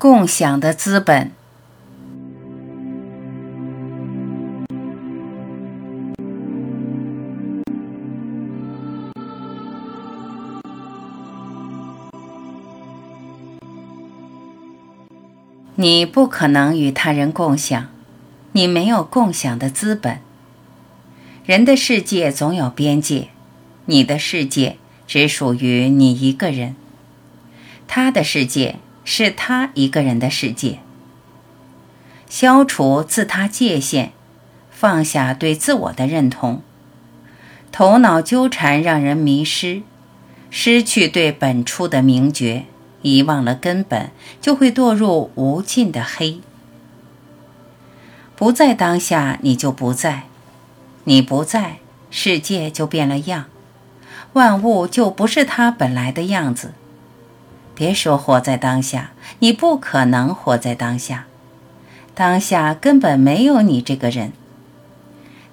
共享的资本。你不可能与他人共享，你没有共享的资本。人的世界总有边界，你的世界只属于你一个人，他的世界是他一个人的世界。消除自他界限，放下对自我的认同，头脑纠缠让人迷失，失去对本初的明觉。遗忘了根本，就会堕入无尽的黑。不在当下，你就不在；你不在，世界就变了样，万物就不是它本来的样子。别说活在当下，你不可能活在当下。当下根本没有你这个人，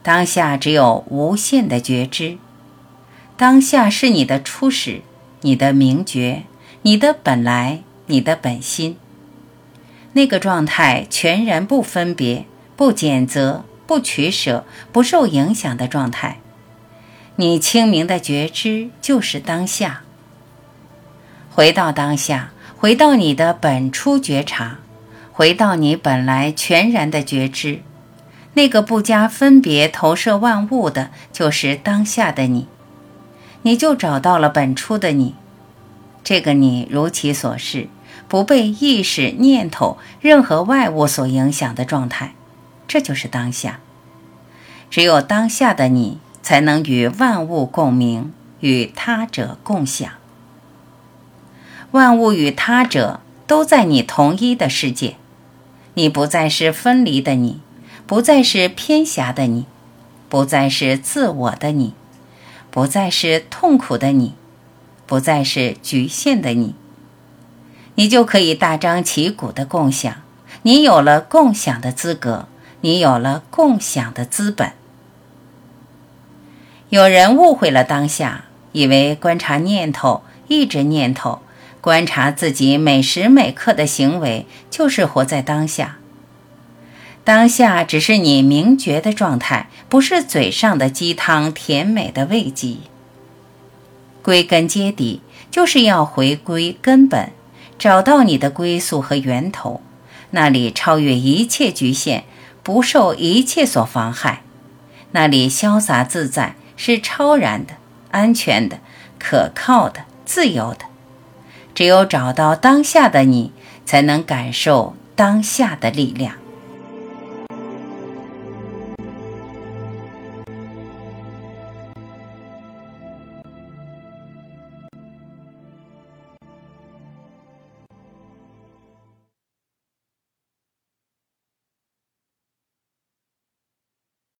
当下只有无限的觉知。当下是你的初始，你的明觉。你的本来，你的本心，那个状态全然不分别、不拣择、不取舍、不受影响的状态，你清明的觉知就是当下。回到当下，回到你的本初觉察，回到你本来全然的觉知，那个不加分别投射万物的，就是当下的你，你就找到了本初的你。这个你如其所示，不被意识、念头、任何外物所影响的状态，这就是当下。只有当下的你，才能与万物共鸣，与他者共享。万物与他者都在你同一的世界，你不再是分离的你，不再是偏狭的你，不再是自我的你，不再是痛苦的你。不再是局限的你，你就可以大张旗鼓的共享。你有了共享的资格，你有了共享的资本。有人误会了当下，以为观察念头、一直念头、观察自己每时每刻的行为，就是活在当下。当下只是你明觉的状态，不是嘴上的鸡汤、甜美的慰藉。归根结底，就是要回归根本，找到你的归宿和源头，那里超越一切局限，不受一切所妨害，那里潇洒自在，是超然的、安全的、可靠的、自由的。只有找到当下的你，才能感受当下的力量。